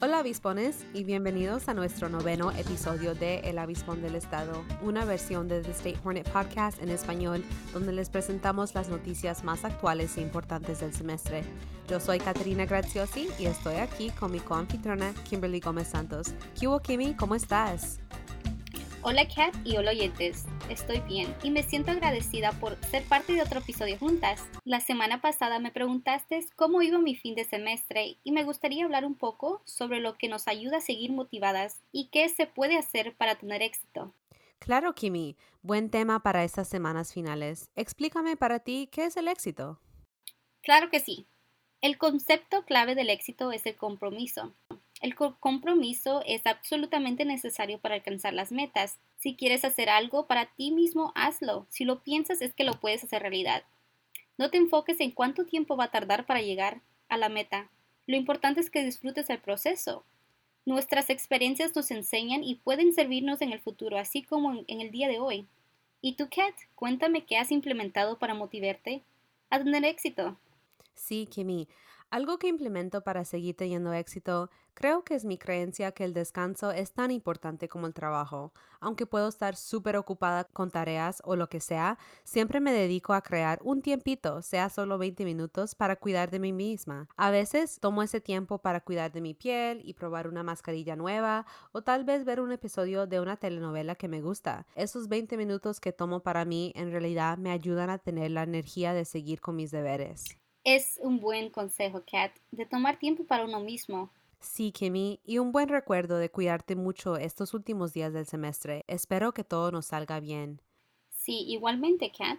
Hola avispones y bienvenidos a nuestro noveno episodio de El Avispón del Estado, una versión de The State Hornet Podcast en español donde les presentamos las noticias más actuales e importantes del semestre. Yo soy Caterina Graziosi y estoy aquí con mi coanfitriona Kimberly Gómez Santos. ¿Qué hubo Kimmy? ¿Cómo estás? Hola Kat y hola oyentes, estoy bien y me siento agradecida por ser parte de otro episodio juntas. La semana pasada me preguntaste cómo iba mi fin de semestre y me gustaría hablar un poco sobre lo que nos ayuda a seguir motivadas y qué se puede hacer para tener éxito. Claro, Kimi, buen tema para estas semanas finales. Explícame para ti qué es el éxito. Claro que sí. El concepto clave del éxito es el compromiso. El compromiso es absolutamente necesario para alcanzar las metas. Si quieres hacer algo para ti mismo, hazlo. Si lo piensas es que lo puedes hacer realidad. No te enfoques en cuánto tiempo va a tardar para llegar a la meta. Lo importante es que disfrutes el proceso. Nuestras experiencias nos enseñan y pueden servirnos en el futuro, así como en el día de hoy. ¿Y tú, Kat? Cuéntame qué has implementado para motivarte a tener éxito. Sí, Kimi. Algo que implemento para seguir teniendo éxito, creo que es mi creencia que el descanso es tan importante como el trabajo. Aunque puedo estar súper ocupada con tareas o lo que sea, siempre me dedico a crear un tiempito, sea solo 20 minutos, para cuidar de mí misma. A veces tomo ese tiempo para cuidar de mi piel y probar una mascarilla nueva o tal vez ver un episodio de una telenovela que me gusta. Esos 20 minutos que tomo para mí en realidad me ayudan a tener la energía de seguir con mis deberes. Es un buen consejo, Kat, de tomar tiempo para uno mismo. Sí, Kimmy, y un buen recuerdo de cuidarte mucho estos últimos días del semestre. Espero que todo nos salga bien. Sí, igualmente, Kat.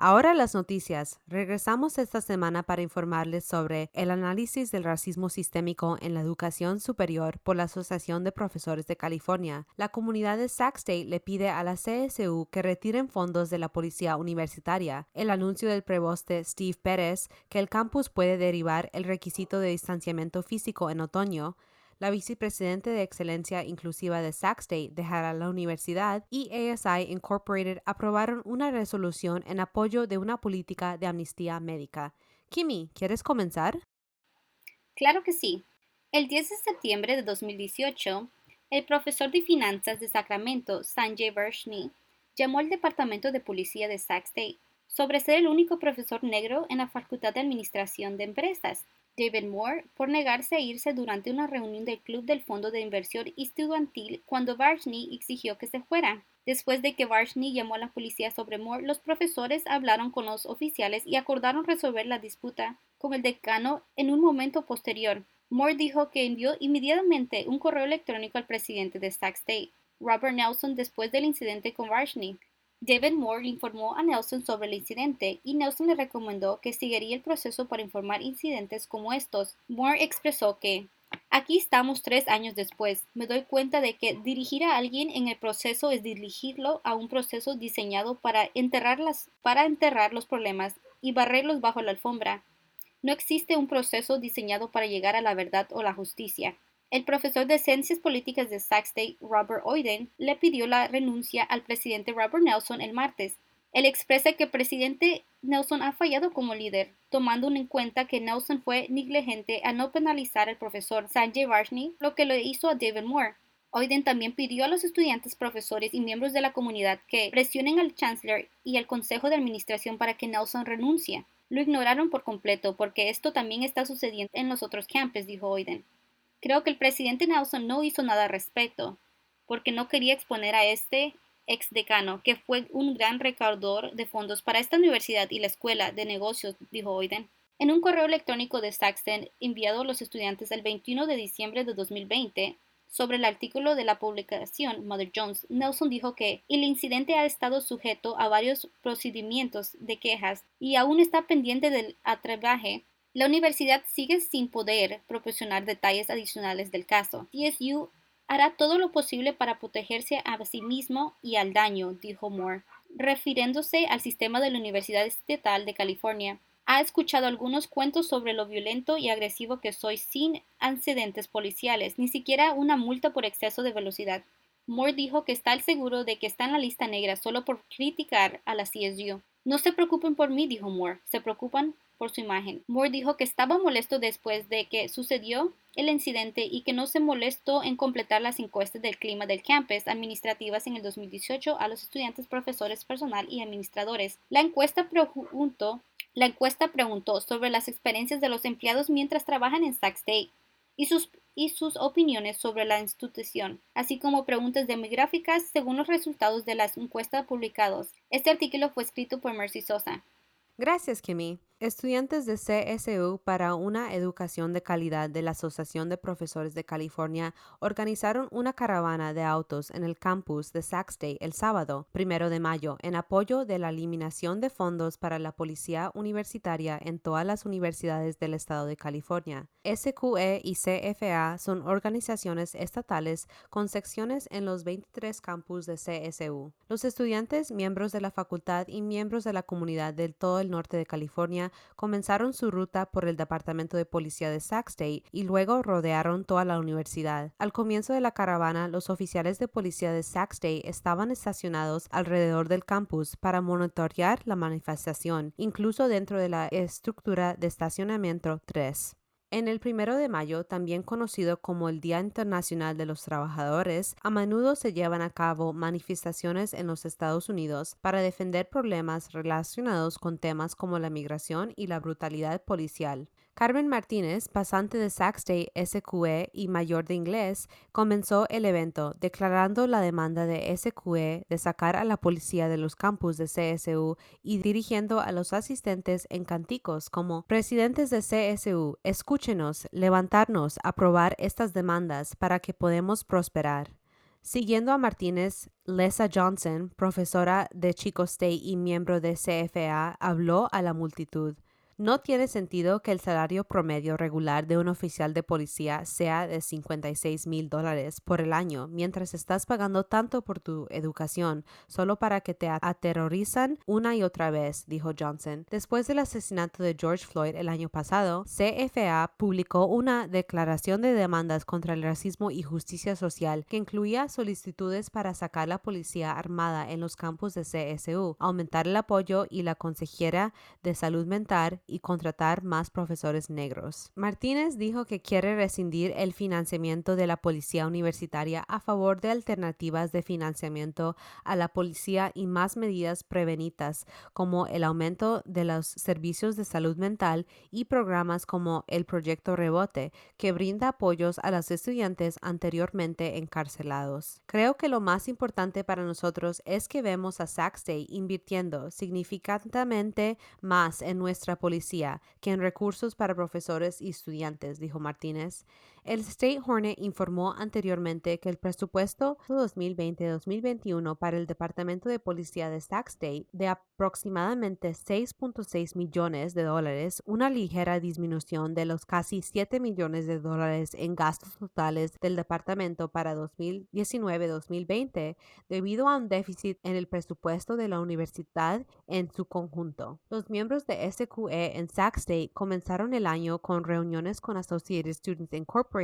Ahora las noticias. Regresamos esta semana para informarles sobre el análisis del racismo sistémico en la educación superior por la Asociación de Profesores de California. La comunidad de Sac State le pide a la CSU que retiren fondos de la policía universitaria. El anuncio del preboste Steve Pérez que el campus puede derivar el requisito de distanciamiento físico en otoño la vicepresidente de Excelencia Inclusiva de Sac State dejará la universidad y ASI Incorporated aprobaron una resolución en apoyo de una política de amnistía médica. Kimi, ¿quieres comenzar? Claro que sí. El 10 de septiembre de 2018, el profesor de finanzas de Sacramento, Sanjay Varshni, llamó al Departamento de Policía de Sac State sobre ser el único profesor negro en la Facultad de Administración de Empresas David Moore por negarse a irse durante una reunión del Club del Fondo de Inversión Estudiantil cuando Varshney exigió que se fuera. Después de que Varshney llamó a la policía sobre Moore, los profesores hablaron con los oficiales y acordaron resolver la disputa con el decano en un momento posterior. Moore dijo que envió inmediatamente un correo electrónico al presidente de Sac State, Robert Nelson, después del incidente con Varshney. David Moore informó a Nelson sobre el incidente y Nelson le recomendó que siguiera el proceso para informar incidentes como estos. Moore expresó que Aquí estamos tres años después. Me doy cuenta de que dirigir a alguien en el proceso es dirigirlo a un proceso diseñado para enterrar, para enterrar los problemas y barrerlos bajo la alfombra. No existe un proceso diseñado para llegar a la verdad o la justicia. El profesor de Ciencias Políticas de Sac State, Robert Oyden, le pidió la renuncia al presidente Robert Nelson el martes. Él expresa que el presidente Nelson ha fallado como líder, tomando en cuenta que Nelson fue negligente al no penalizar al profesor Sanjay Varshney, lo que le hizo a David Moore. Oyden también pidió a los estudiantes, profesores y miembros de la comunidad que presionen al chancellor y al consejo de administración para que Nelson renuncie. Lo ignoraron por completo porque esto también está sucediendo en los otros campus, dijo Oyden. Creo que el presidente Nelson no hizo nada al respecto, porque no quería exponer a este ex decano, que fue un gran recaudador de fondos para esta universidad y la escuela de negocios, dijo Oyden. En un correo electrónico de Saxton enviado a los estudiantes el 21 de diciembre de 2020, sobre el artículo de la publicación Mother Jones, Nelson dijo que el incidente ha estado sujeto a varios procedimientos de quejas y aún está pendiente del atrebaje la universidad sigue sin poder proporcionar detalles adicionales del caso. TSU hará todo lo posible para protegerse a sí mismo y al daño, dijo Moore, refiriéndose al sistema de la Universidad Estatal de California. Ha escuchado algunos cuentos sobre lo violento y agresivo que soy sin antecedentes policiales, ni siquiera una multa por exceso de velocidad. Moore dijo que está seguro de que está en la lista negra solo por criticar a la CSU. No se preocupen por mí, dijo Moore, se preocupan por su imagen. Moore dijo que estaba molesto después de que sucedió el incidente y que no se molestó en completar las encuestas del clima del campus administrativas en el 2018 a los estudiantes, profesores, personal y administradores. La encuesta preguntó, sobre las experiencias de los empleados mientras trabajan en Sac State y sus, y sus opiniones sobre la institución, así como preguntas demográficas según los resultados de las encuestas publicados. Este artículo fue escrito por Mercy Sosa. Gracias, Kimmy. Estudiantes de CSU para una educación de calidad de la Asociación de Profesores de California organizaron una caravana de autos en el campus de Sac State el sábado, primero de mayo, en apoyo de la eliminación de fondos para la policía universitaria en todas las universidades del estado de California. SQE y CFA son organizaciones estatales con secciones en los 23 campus de CSU. Los estudiantes, miembros de la facultad y miembros de la comunidad del todo el norte de California comenzaron su ruta por el Departamento de Policía de Sac State y luego rodearon toda la universidad. Al comienzo de la caravana, los oficiales de policía de Sac State estaban estacionados alrededor del campus para monitorear la manifestación, incluso dentro de la estructura de estacionamiento 3. En el primero de mayo, también conocido como el Día Internacional de los Trabajadores, a menudo se llevan a cabo manifestaciones en los Estados Unidos para defender problemas relacionados con temas como la migración y la brutalidad policial. Carmen Martínez, pasante de Sac State SQE y mayor de inglés, comenzó el evento declarando la demanda de SQE de sacar a la policía de los campus de CSU y dirigiendo a los asistentes en canticos como presidentes de CSU, escúchenos, levantarnos, aprobar estas demandas para que podamos prosperar. Siguiendo a Martínez, Lesa Johnson, profesora de Chico State y miembro de CFA, habló a la multitud. No tiene sentido que el salario promedio regular de un oficial de policía sea de 56 mil dólares por el año, mientras estás pagando tanto por tu educación solo para que te aterrorizan una y otra vez, dijo Johnson. Después del asesinato de George Floyd el año pasado, CFA publicó una declaración de demandas contra el racismo y justicia social que incluía solicitudes para sacar la policía armada en los campos de CSU, aumentar el apoyo y la consejera de salud mental y contratar más profesores negros. Martínez dijo que quiere rescindir el financiamiento de la policía universitaria a favor de alternativas de financiamiento a la policía y más medidas prevenitas como el aumento de los servicios de salud mental y programas como el Proyecto Rebote, que brinda apoyos a los estudiantes anteriormente encarcelados. Creo que lo más importante para nosotros es que vemos a Sac State invirtiendo significativamente más en nuestra policía que en recursos para profesores y estudiantes, dijo Martínez. El State Hornet informó anteriormente que el presupuesto 2020-2021 para el Departamento de Policía de Sac State de aproximadamente 6.6 millones de dólares, una ligera disminución de los casi 7 millones de dólares en gastos totales del departamento para 2019-2020 debido a un déficit en el presupuesto de la universidad en su conjunto. Los miembros de SQE en Sac State comenzaron el año con reuniones con Associated Students Incorporated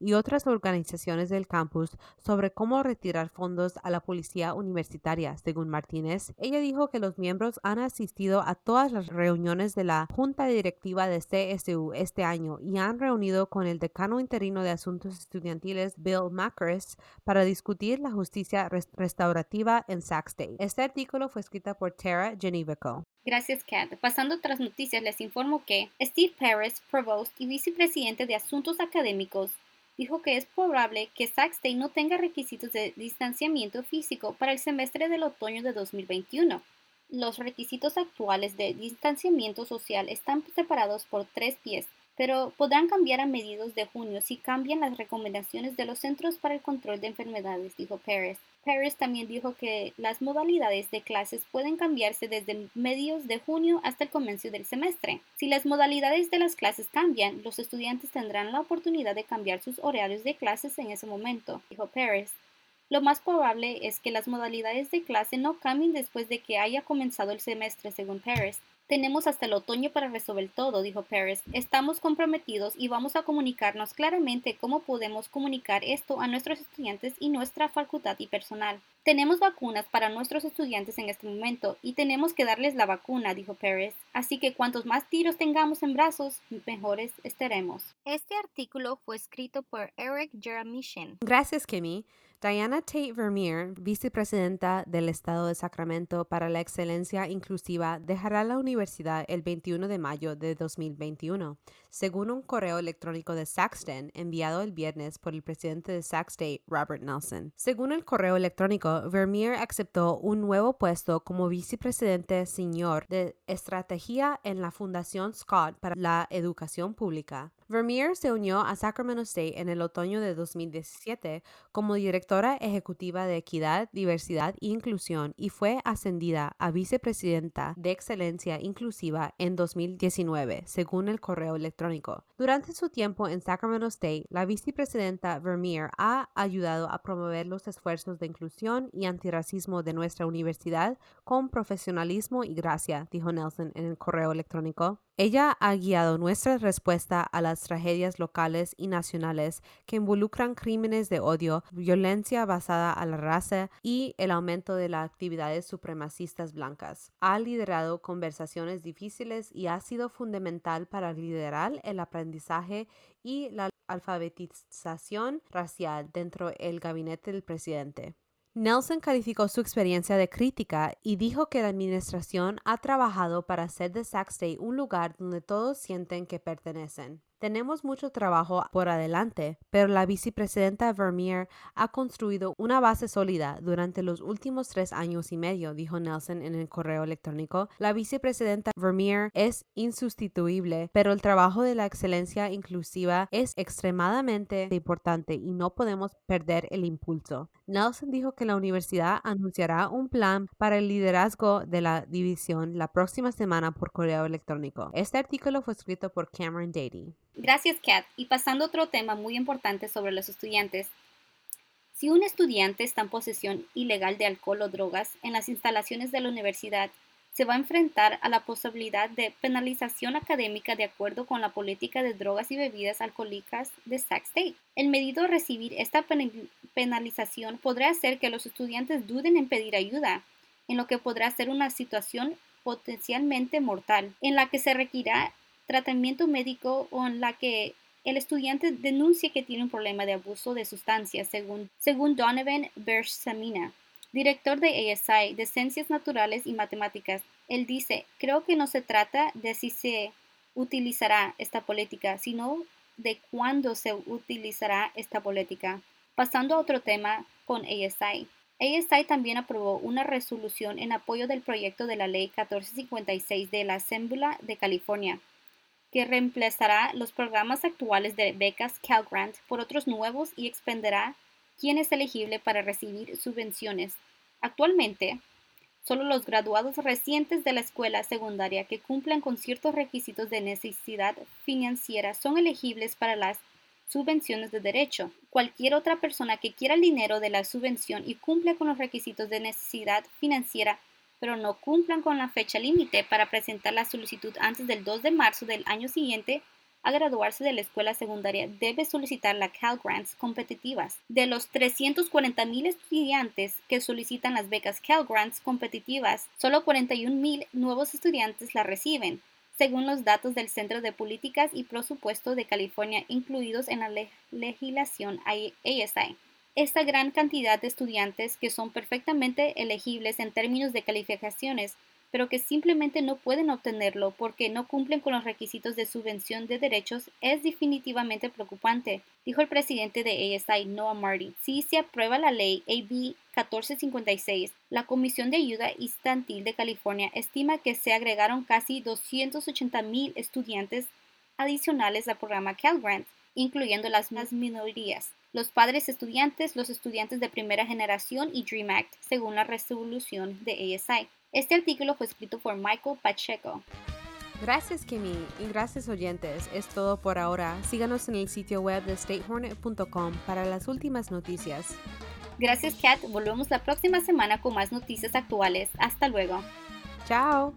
y otras organizaciones del campus sobre cómo retirar fondos a la policía universitaria, según Martínez. Ella dijo que los miembros han asistido a todas las reuniones de la Junta Directiva de CSU este año y han reunido con el decano interino de Asuntos Estudiantiles, Bill Macris, para discutir la justicia restaurativa en Sac State. Este artículo fue escrito por Tara Genevico. Gracias, Kat. Pasando a otras noticias, les informo que Steve Paris, Provost y Vicepresidente de Asuntos Académicos, dijo que es probable que Sac State no tenga requisitos de distanciamiento físico para el semestre del otoño de 2021. Los requisitos actuales de distanciamiento social están separados por tres pies pero podrán cambiar a mediados de junio si cambian las recomendaciones de los Centros para el Control de Enfermedades, dijo Paris. Paris también dijo que las modalidades de clases pueden cambiarse desde medios de junio hasta el comienzo del semestre. Si las modalidades de las clases cambian, los estudiantes tendrán la oportunidad de cambiar sus horarios de clases en ese momento, dijo Paris. Lo más probable es que las modalidades de clase no cambien después de que haya comenzado el semestre, según Paris. Tenemos hasta el otoño para resolver todo, dijo Paris. Estamos comprometidos y vamos a comunicarnos claramente cómo podemos comunicar esto a nuestros estudiantes y nuestra facultad y personal. Tenemos vacunas para nuestros estudiantes en este momento y tenemos que darles la vacuna, dijo Pérez. Así que cuantos más tiros tengamos en brazos, mejores estaremos. Este artículo fue escrito por Eric Jeramishin. Gracias, Kimmy. Diana Tate Vermeer, vicepresidenta del Estado de Sacramento para la Excelencia Inclusiva, dejará la universidad el 21 de mayo de 2021, según un correo electrónico de Saxton enviado el viernes por el presidente de Sac State, Robert Nelson. Según el correo electrónico, Vermeer aceptó un nuevo puesto como vicepresidente senior de estrategia en la Fundación Scott para la Educación Pública. Vermeer se unió a Sacramento State en el otoño de 2017 como directora ejecutiva de Equidad, Diversidad e Inclusión y fue ascendida a vicepresidenta de Excelencia Inclusiva en 2019, según el correo electrónico. Durante su tiempo en Sacramento State, la vicepresidenta Vermeer ha ayudado a promover los esfuerzos de inclusión y antirracismo de nuestra universidad con profesionalismo y gracia, dijo Nelson en el correo electrónico. Ella ha guiado nuestra respuesta a las tragedias locales y nacionales que involucran crímenes de odio, violencia basada a la raza y el aumento de las actividades supremacistas blancas. Ha liderado conversaciones difíciles y ha sido fundamental para liderar el aprendizaje y la alfabetización racial dentro del gabinete del presidente. Nelson calificó su experiencia de crítica y dijo que la administración ha trabajado para hacer de Sac State un lugar donde todos sienten que pertenecen. Tenemos mucho trabajo por adelante, pero la vicepresidenta Vermeer ha construido una base sólida durante los últimos tres años y medio, dijo Nelson en el correo electrónico. La vicepresidenta Vermeer es insustituible, pero el trabajo de la excelencia inclusiva es extremadamente importante y no podemos perder el impulso. Nelson dijo que la universidad anunciará un plan para el liderazgo de la división la próxima semana por correo electrónico. Este artículo fue escrito por Cameron Dady. Gracias, Kat. Y pasando a otro tema muy importante sobre los estudiantes. Si un estudiante está en posesión ilegal de alcohol o drogas en las instalaciones de la universidad, se va a enfrentar a la posibilidad de penalización académica de acuerdo con la política de drogas y bebidas alcohólicas de Sac State. El medido recibir esta penalización podrá hacer que los estudiantes duden en pedir ayuda, en lo que podrá ser una situación potencialmente mortal, en la que se requerirá tratamiento médico o en la que el estudiante denuncie que tiene un problema de abuso de sustancias, según, según Donovan Bersamina, director de ASI de Ciencias Naturales y Matemáticas. Él dice, creo que no se trata de si se utilizará esta política, sino de cuándo se utilizará esta política. Pasando a otro tema con ASI. ASI también aprobó una resolución en apoyo del proyecto de la Ley 1456 de la Asamblea de California, que reemplazará los programas actuales de becas Cal Grant por otros nuevos y expenderá quién es elegible para recibir subvenciones. Actualmente, solo los graduados recientes de la escuela secundaria que cumplan con ciertos requisitos de necesidad financiera son elegibles para las subvenciones de derecho. Cualquier otra persona que quiera el dinero de la subvención y cumpla con los requisitos de necesidad financiera pero no cumplan con la fecha límite para presentar la solicitud antes del 2 de marzo del año siguiente a graduarse de la escuela secundaria debe solicitar la Cal Grants competitivas. De los 340.000 estudiantes que solicitan las becas Cal Grants competitivas, solo 41.000 nuevos estudiantes la reciben, según los datos del Centro de Políticas y Presupuesto de California incluidos en la legislación ASI esta gran cantidad de estudiantes que son perfectamente elegibles en términos de calificaciones, pero que simplemente no pueden obtenerlo porque no cumplen con los requisitos de subvención de derechos es definitivamente preocupante, dijo el presidente de ASI, Noah Marty. Si se aprueba la ley AB 1456, la Comisión de Ayuda Estudiantil de California estima que se agregaron casi 280 mil estudiantes adicionales al programa Cal Grant, incluyendo las más minorías los padres estudiantes, los estudiantes de primera generación y Dream Act, según la resolución de ASI. Este artículo fue escrito por Michael Pacheco. Gracias, Kimi, y gracias, oyentes. Es todo por ahora. Síganos en el sitio web de statehornet.com para las últimas noticias. Gracias, Kat. Volvemos la próxima semana con más noticias actuales. Hasta luego. Chao.